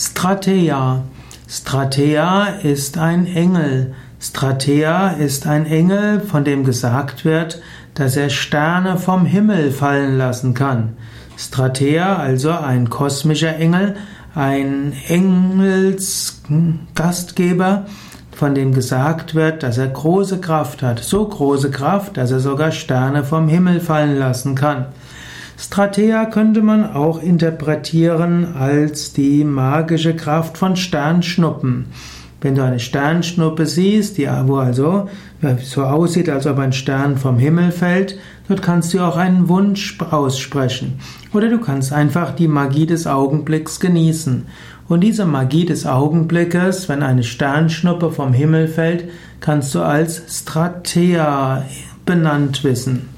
Strateia. Strateia ist ein Engel. Strateia ist ein Engel, von dem gesagt wird, dass er Sterne vom Himmel fallen lassen kann. Strateia, also ein kosmischer Engel, ein Engelsgastgeber, von dem gesagt wird, dass er große Kraft hat, so große Kraft, dass er sogar Sterne vom Himmel fallen lassen kann. Stratea könnte man auch interpretieren als die magische Kraft von Sternschnuppen. Wenn du eine Sternschnuppe siehst, die wo also so aussieht, als ob ein Stern vom Himmel fällt, dort kannst du auch einen Wunsch aussprechen. Oder du kannst einfach die Magie des Augenblicks genießen. Und diese Magie des Augenblickes, wenn eine Sternschnuppe vom Himmel fällt, kannst du als Stratea benannt wissen.